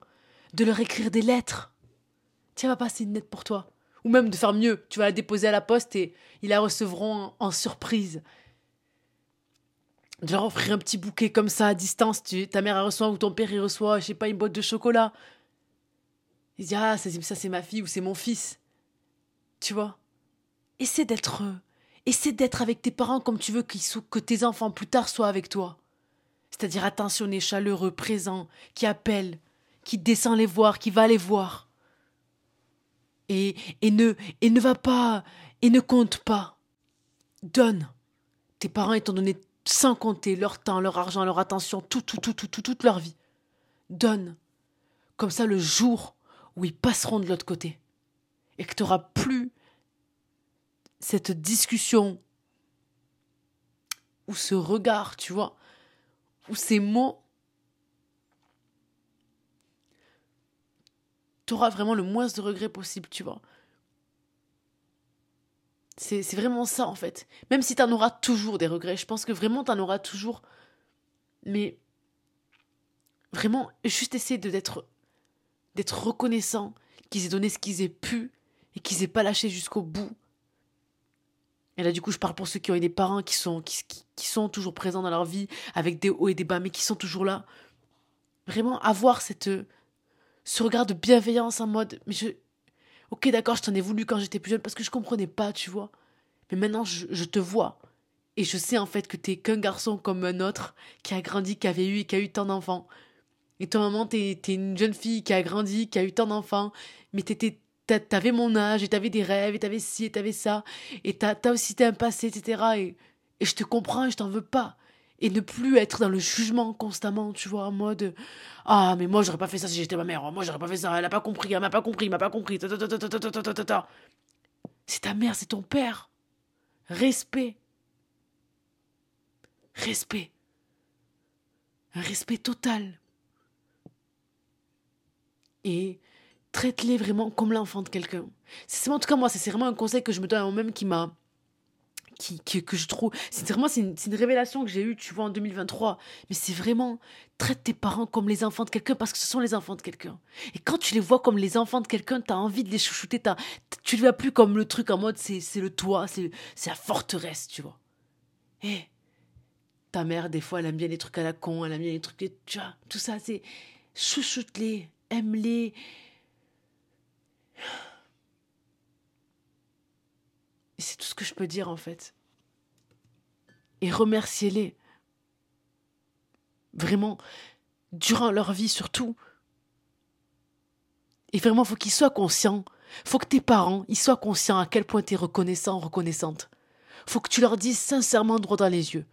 de leur écrire des lettres. Tiens, va passer une lettre pour toi. Ou même de faire mieux, tu vas la déposer à la poste et ils la recevront en, surprise. De leur offrir un petit bouquet comme ça à distance, tu, ta mère reçoit ou ton père il reçoit, je sais pas, une boîte de chocolat. Ils disent Ah, ça c'est ma fille ou c'est mon fils. Tu vois? Essaie d'être Essaie d'être avec tes parents comme tu veux que tes enfants plus tard soient avec toi. C'est-à-dire attentionné, chaleureux, présent, qui appelle, qui descend les voir, qui va les voir. Et, et, ne, et ne va pas, et ne compte pas. Donne. Tes parents, t'ont donné sans compter leur temps, leur argent, leur attention, tout, tout, tout, tout, tout, toute leur vie. Donne. Comme ça, le jour où ils passeront de l'autre côté, et que tu n'auras plus cette discussion ou ce regard, tu vois, ou ces mots, tu auras vraiment le moins de regrets possible, tu vois. C'est vraiment ça, en fait. Même si tu en auras toujours des regrets, je pense que vraiment tu en auras toujours. Mais vraiment, juste essayer d'être d'être reconnaissant qu'ils aient donné ce qu'ils aient pu et qu'ils aient pas lâché jusqu'au bout et là, du coup, je parle pour ceux qui ont eu des parents qui sont, toujours présents dans leur vie, avec des hauts et des bas, mais qui sont toujours là. Vraiment avoir cette, ce regard de bienveillance en mode, mais je, ok, d'accord, je t'en ai voulu quand j'étais plus jeune parce que je comprenais pas, tu vois. Mais maintenant, je, te vois. Et je sais en fait que t'es qu'un garçon comme un autre qui a grandi, qui avait eu et qui a eu tant d'enfants. Et toi, maman, t'es une jeune fille qui a grandi, qui a eu tant d'enfants, mais t'étais t'avais mon âge, et t'avais des rêves, et t'avais ci, et t'avais ça, et t'as as aussi un passé, etc. Et, et je te comprends, et je t'en veux pas. Et ne plus être dans le jugement constamment, tu vois, en mode Ah, mais moi, j'aurais pas fait ça si j'étais ma mère, moi, j'aurais pas fait ça, elle a pas compris, elle m'a pas compris, elle m'a pas compris. C'est ta mère, c'est ton père. Respect. Respect. Un respect total. Et traite-les vraiment comme l'enfant de quelqu'un. C'est en tout cas moi, c'est vraiment un conseil que je me donne à moi-même qui m'a qui, que je trouve c'est vraiment c'est une, révélation que j'ai eue tu vois en 2023 mais c'est vraiment traite tes parents comme les enfants de quelqu'un parce que ce sont les enfants de quelqu'un. Et quand tu les vois comme les enfants de quelqu'un t'as envie de les chouchouter as, tu les vois plus comme le truc en mode c'est le toit c'est la forteresse tu vois. Et ta mère des fois elle aime bien les trucs à la con elle aime bien les trucs tu vois tout ça c'est chouchoute-les aime-les C'est tout ce que je peux dire en fait. Et remerciez-les. Vraiment, durant leur vie surtout. Et vraiment, faut qu'ils soient conscients. Faut que tes parents, ils soient conscients à quel point tu es reconnaissant, reconnaissante. Faut que tu leur dises sincèrement droit dans les yeux.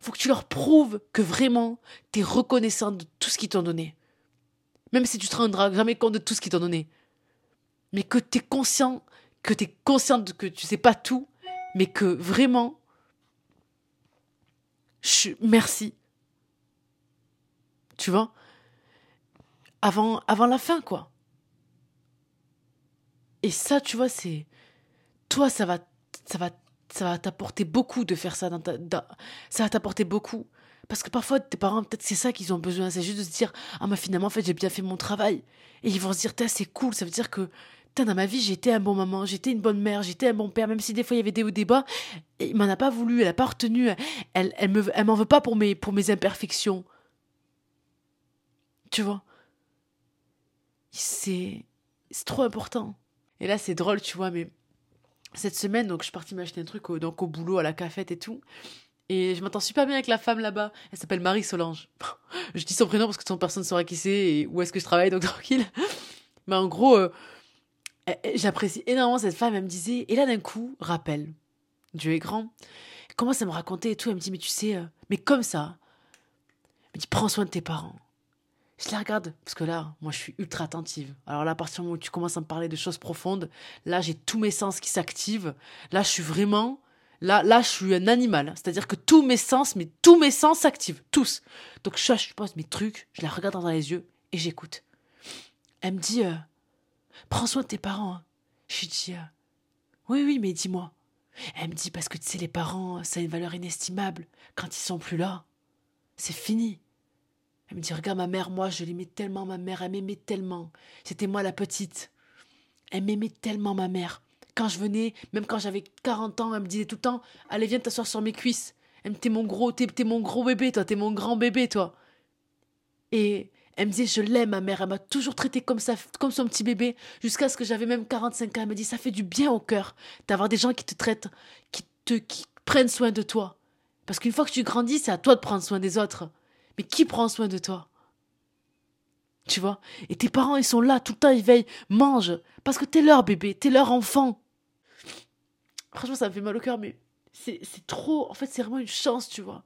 Faut que tu leur prouves que vraiment tu es reconnaissant de tout ce qu'ils t'ont donné. Même si tu te rendras jamais compte de tout ce qu'ils t'ont donné. Mais que tu es conscient, que tu es consciente que tu sais pas tout, mais que vraiment, je, merci. Tu vois? Avant, avant la fin, quoi. Et ça, tu vois, c'est. Toi, ça va, ça va, ça va t'apporter beaucoup de faire ça dans ta. ça va t'apporter beaucoup. Parce que parfois, tes parents, peut-être c'est ça qu'ils ont besoin. C'est juste de se dire Ah, mais finalement, en fait, j'ai bien fait mon travail. Et ils vont se dire c'est cool. Ça veut dire que dans ma vie, j'étais un bon maman, j'étais une bonne mère, j'étais un bon père, même si des fois il y avait des hauts des bas. Il m'en a pas voulu, elle a pas retenu. Elle, elle me, elle m'en veut pas pour mes, pour mes imperfections. Tu vois? C'est, trop important. Et là, c'est drôle, tu vois, mais cette semaine, donc je suis partie m'acheter un truc au, donc, au boulot, à la cafette et tout. Et je m'entends super bien avec la femme là-bas. Elle s'appelle Marie Solange. je dis son prénom parce que son personne ne saura qui c'est et où est-ce que je travaille, donc tranquille. Mais en gros, euh, j'apprécie énormément cette femme. Elle me disait, et là d'un coup, rappel, Dieu est grand. Elle commence à me raconter et tout. Elle me dit, mais tu sais, euh, mais comme ça. Elle me dit, prends soin de tes parents. Je la regarde, parce que là, moi, je suis ultra attentive. Alors là, à partir du moment où tu commences à me parler de choses profondes, là, j'ai tous mes sens qui s'activent. Là, je suis vraiment... Là, là, je suis un animal. C'est-à-dire que tous mes sens, mais tous mes sens s'activent. Tous. Donc, je, je pose mes trucs, je la regarde dans les yeux et j'écoute. Elle me dit... Euh, Prends soin de tes parents. Hein. Oui, oui, mais dis-moi. Elle me dit Parce que tu sais, les parents, ça a une valeur inestimable. Quand ils sont plus là, c'est fini. Elle me dit Regarde ma mère, moi, je l'aimais tellement, ma mère, elle m'aimait tellement. C'était moi la petite. Elle m'aimait tellement, ma mère. Quand je venais, même quand j'avais 40 ans, elle me disait tout le temps Allez, viens t'asseoir sur mes cuisses. Elle me T'es mon gros, t'es mon gros bébé, toi, t'es mon grand bébé, toi. Et elle me disait, je l'aime, ma mère. Elle m'a toujours traité comme comme son petit bébé, jusqu'à ce que j'avais même 45 ans. Elle me dit, ça fait du bien au cœur d'avoir des gens qui te traitent, qui te, qui prennent soin de toi. Parce qu'une fois que tu grandis, c'est à toi de prendre soin des autres. Mais qui prend soin de toi? Tu vois? Et tes parents, ils sont là, tout le temps, ils veillent, mange. Parce que t'es leur bébé, t'es leur enfant. Franchement, ça me fait mal au cœur, mais c'est trop. En fait, c'est vraiment une chance, tu vois.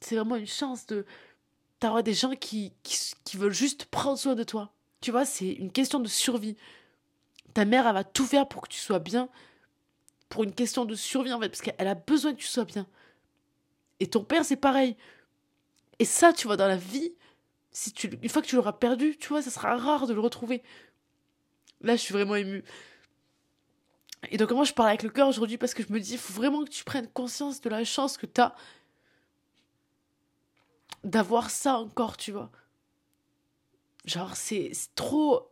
C'est vraiment une chance de, t'auras des gens qui, qui, veulent juste prendre soin de toi. Tu vois, c'est une question de survie. Ta mère, elle va tout faire pour que tu sois bien, pour une question de survie en fait, parce qu'elle a besoin que tu sois bien. Et ton père, c'est pareil. Et ça, tu vois, dans la vie, si tu, une fois que tu l'auras perdu, tu vois, ça sera rare de le retrouver. Là, je suis vraiment émue. Et donc, moi, je parle avec le cœur aujourd'hui parce que je me dis, il faut vraiment que tu prennes conscience de la chance que tu as d'avoir ça encore, tu vois. Genre, c'est trop.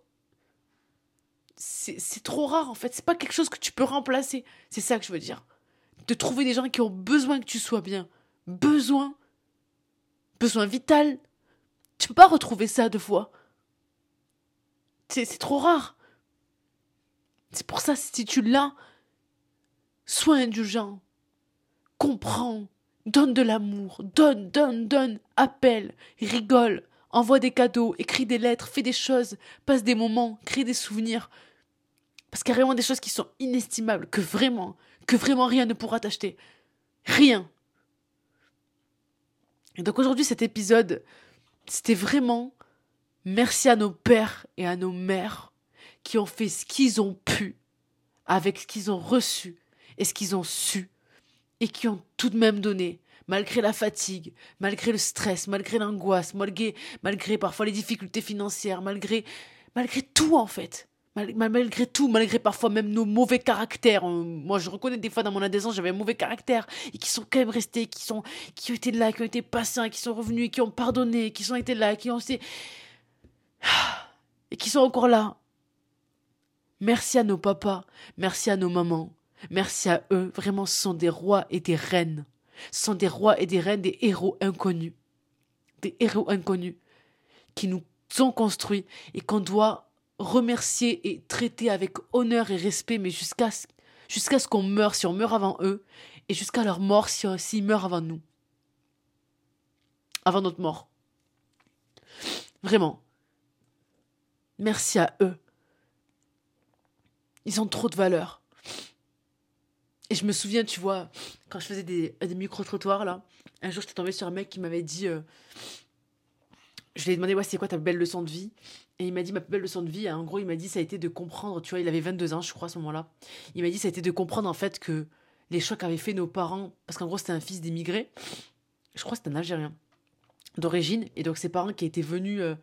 C'est trop rare en fait. C'est pas quelque chose que tu peux remplacer. C'est ça que je veux dire. De trouver des gens qui ont besoin que tu sois bien. Besoin. Besoin vital. Tu peux pas retrouver ça deux fois. C'est trop rare. C'est pour ça, si tu l'as, sois indulgent. Comprends. Donne de l'amour, donne, donne, donne, appelle, rigole, envoie des cadeaux, écris des lettres, fais des choses, passe des moments, crée des souvenirs. Parce qu'il y a vraiment des choses qui sont inestimables, que vraiment, que vraiment rien ne pourra t'acheter. Rien. Et donc aujourd'hui, cet épisode, c'était vraiment merci à nos pères et à nos mères qui ont fait ce qu'ils ont pu avec ce qu'ils ont reçu et ce qu'ils ont su et qui ont tout de même donné, malgré la fatigue, malgré le stress, malgré l'angoisse, malgré, malgré parfois les difficultés financières, malgré, malgré tout en fait. malgré tout, malgré parfois même nos mauvais caractères. Euh, moi, je reconnais des fois dans mon adolescence, j'avais un mauvais caractère et qui sont quand même restés, qui sont, qui ont été là, qui ont été patients, qui sont revenus, qui ont pardonné, qui sont été là, qui ont été, et qui sont encore là. Merci à nos papas, merci à nos mamans, Merci à eux, vraiment, ce sont des rois et des reines. Ce sont des rois et des reines, des héros inconnus. Des héros inconnus qui nous ont construits et qu'on doit remercier et traiter avec honneur et respect, mais jusqu'à ce qu'on meure si on meurt avant eux, et jusqu'à leur mort si, s'ils meurent avant nous. Avant notre mort. Vraiment. Merci à eux. Ils ont trop de valeur. Et je me souviens, tu vois, quand je faisais des, micro-trottoirs, là, un jour, j'étais tombée sur un mec qui m'avait dit. euh, je lui ai demandé, ouais, c'est quoi ta belle leçon de vie? Et il m'a dit, ma belle leçon de vie, en gros, il m'a dit, ça a été de comprendre, tu vois, il avait 22 ans, je crois, à ce moment-là. Il m'a dit, ça a été de comprendre, en fait, que les choix qu'avaient fait nos parents, parce qu'en gros, c'était un fils d'immigré, je crois c'était un Algérien, d'origine, et donc ses parents qui étaient venus, euh,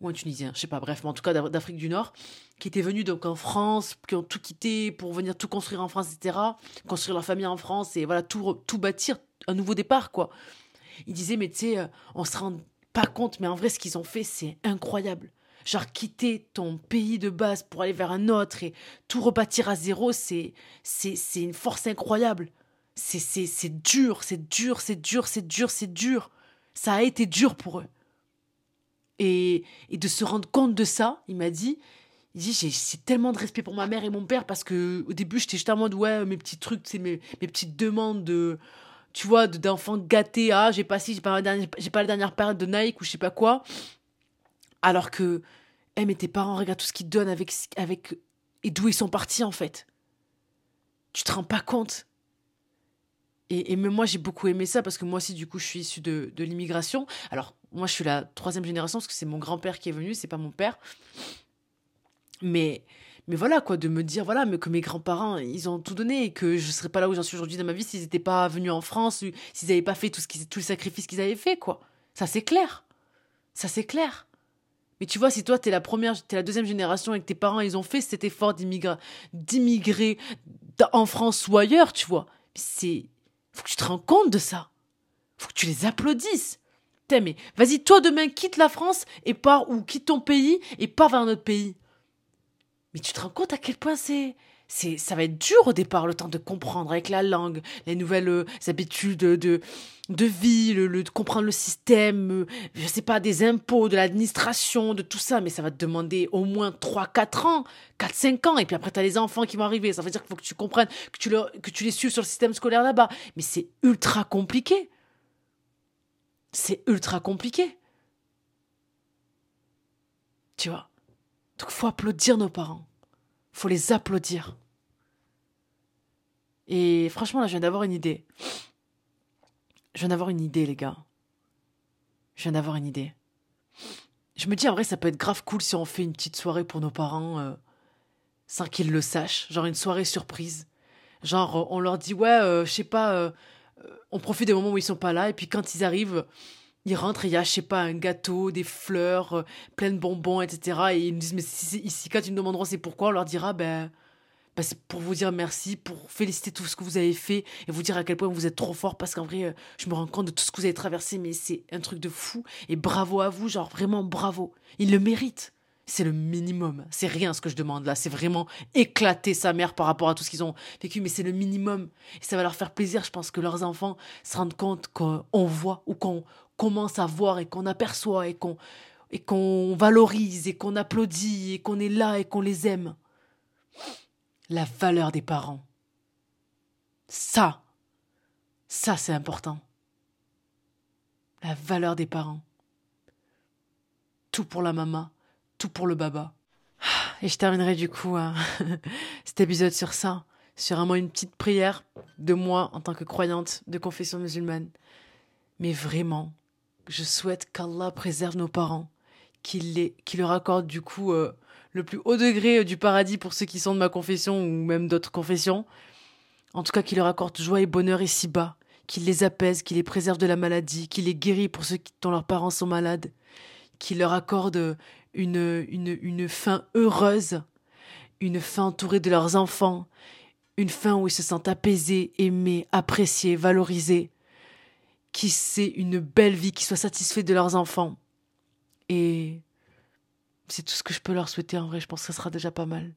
ou un Tunisien, je sais pas, bref, mais en tout cas d'Af- d'Afrique du Nord, qui étaient venus donc en France, qui ont tout quitté pour venir tout construire en France, etc., construire leur famille en France, et voilà, tout, tout bâtir, un nouveau départ, quoi. Il disait, mais tu sais, euh, on se rend pas compte, mais en vrai, ce qu'ils ont fait, c'est incroyable. Genre, quitter ton pays de base pour aller vers un autre et tout rebâtir à zéro, c'est, c'est, c'est une force incroyable. C'est, c'est, c'est dur, c'est dur, c'est dur, c'est dur, c'est dur. Ça a été dur pour eux. Et, de se rendre compte de ça, il m'a dit, il dit, j'ai, tellement de respect pour ma mère et mon père parce que au début, j'étais juste en mode, ouais, mes petits trucs, c'est mes, mes petites demandes de, tu vois, de- d'enfants gâtés, ah, j'ai pas si, j'ai pas, j'ai pas la dernière période de Nike ou je sais pas quoi. Alors que, eh, mais tes parents, regarde tout ce qu'ils donnent avec, avec, et d'où ils sont partis, en fait. Tu te rends pas compte. Et, et moi, j'ai beaucoup aimé ça parce que moi aussi, du coup, je suis issue de, l'immigration. Alors, moi, je suis la troisième génération parce que c'est mon grand-père qui est venu, c'est pas mon père. Mais, mais voilà, quoi, de me dire, voilà, mais que mes grands-parents, ils ont tout donné et que je serais pas là où j'en suis aujourd'hui dans ma vie s'ils n'étaient pas venus en France, s'ils n'avaient pas fait tout, ce qu'ils- tout le sacrifice qu'ils avaient fait, quoi. Ça, c'est clair. Ça, c'est clair. Mais tu vois, si toi, t'es la première, t'es la deuxième génération et que tes parents, ils ont fait cet effort d'immigrer en France ou ailleurs, tu vois, c'est. Faut que tu te rends compte de ça. Faut que tu les applaudisses. Putain, mais vas-y, toi demain, quitte la France et pars, ou quitte ton pays et pars vers un autre pays. Mais tu te rends compte à quel point c'est. C'est, ça va être dur au départ, le temps de comprendre avec la langue, les nouvelles euh, habitudes de, de, vie, le, de comprendre le système, euh, je sais pas, des impôts, de l'administration, de tout ça, mais ça va te demander au moins 3-4 ans, 4-5 ans, et puis après tu as les enfants qui vont arriver, ça veut dire qu'il faut que tu comprennes, que tu, que tu les suives sur le système scolaire là-bas, mais c'est ultra compliqué. C'est ultra compliqué. Tu vois? Donc faut applaudir nos parents. Faut les applaudir. Et franchement, là, je viens d'avoir une idée. Je viens d'avoir une idée, les gars. Je viens d'avoir une idée. Je me dis, en vrai, ça peut être grave cool si on fait une petite soirée pour nos parents euh, sans qu'ils le sachent. Genre une soirée surprise. Genre, euh, on leur dit, ouais, euh, je sais pas, on profite des moments où ils sont pas là, et puis quand ils arrivent, ils rentrent et il y a, je sais pas, un gâteau, des fleurs, euh, plein de bonbons, etc. Et ils nous disent, mais si ici, quand ils nous demanderont c'est pourquoi, on leur dira, ben, ben, c'est pour vous dire merci, pour féliciter tout ce que vous avez fait et vous dire à quel point vous êtes trop fort parce qu'en vrai, euh, je me rends compte de tout ce que vous avez traversé, mais c'est un truc de fou. Et bravo à vous, genre vraiment bravo. Ils le méritent. C'est le minimum. C'est rien ce que je demande là. C'est vraiment éclater sa mère par rapport à tout ce qu'ils ont vécu, mais c'est le minimum. Et ça va leur faire plaisir. Je pense que leurs enfants se rendent compte qu'on voit ou qu'on commence à voir et qu'on aperçoit et qu'on et qu'on valorise et qu'on applaudit et qu'on est là et qu'on les aime. La valeur des parents. Ça, ça c'est important. La valeur des parents. Tout pour la maman, tout pour le baba. Et je terminerai du coup hein, cet épisode sur ça, sur mot, une petite prière de moi en tant que croyante de confession musulmane. Mais vraiment, je souhaite qu'Allah préserve nos parents, qu'il qu'il leur accorde du coup euh, le plus haut degré euh, du paradis pour ceux qui sont de ma confession ou même d'autres confessions. En tout cas, qu'il leur accorde joie et bonheur ici-bas, qu'il les apaise, qu'il les préserve de la maladie, qu'il les guérit pour ceux dont leurs parents sont malades, qu'il leur accorde une, une, une fin heureuse, une fin entourée de leurs enfants, une fin où ils se sentent apaisés, aimés, appréciés, valorisés, qui c'est une belle vie, qui soient satisfaits de leurs enfants. Et c'est tout ce que je peux leur souhaiter en vrai, je pense que ça sera déjà pas mal.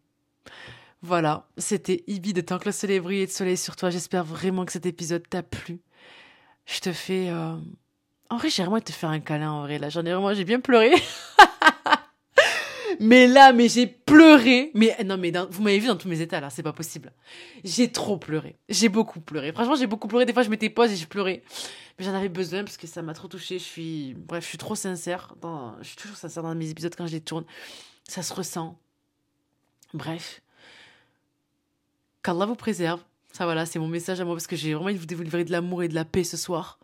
Voilà, c'était Ibi de que le soleil et de soleil sur toi. J'espère vraiment que cet épisode t'a plu. Je te fais. euh, En vrai, j'ai vraiment te faire un câlin en vrai. Là, j'en ai vraiment. J'ai bien pleuré. mais là, mais j'ai pleuré. Mais non, mais vous m'avez vu dans tous mes états là, c'est pas possible. J'ai trop pleuré. J'ai beaucoup pleuré. Franchement, j'ai beaucoup pleuré. Des fois, je mettais pause et je pleurais. Mais j'en avais besoin parce que ça m'a trop touché. Je suis, bref, je suis trop sincère. Je suis toujours sincère dans mes épisodes quand je les tourne. Ça se ressent. Bref. Qu'Allah vous préserve. Ça voilà, c'est mon message à moi parce que j'ai vraiment envie de vous livrer de l'amour et de la paix ce soir.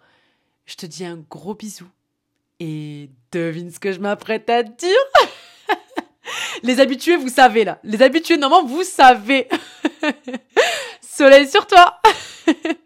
Je te dis un gros bisou. Et devine ce que je m'apprête à dire. Les habitués, vous savez là. Les habitués, normalement, vous savez. Soleil sur toi.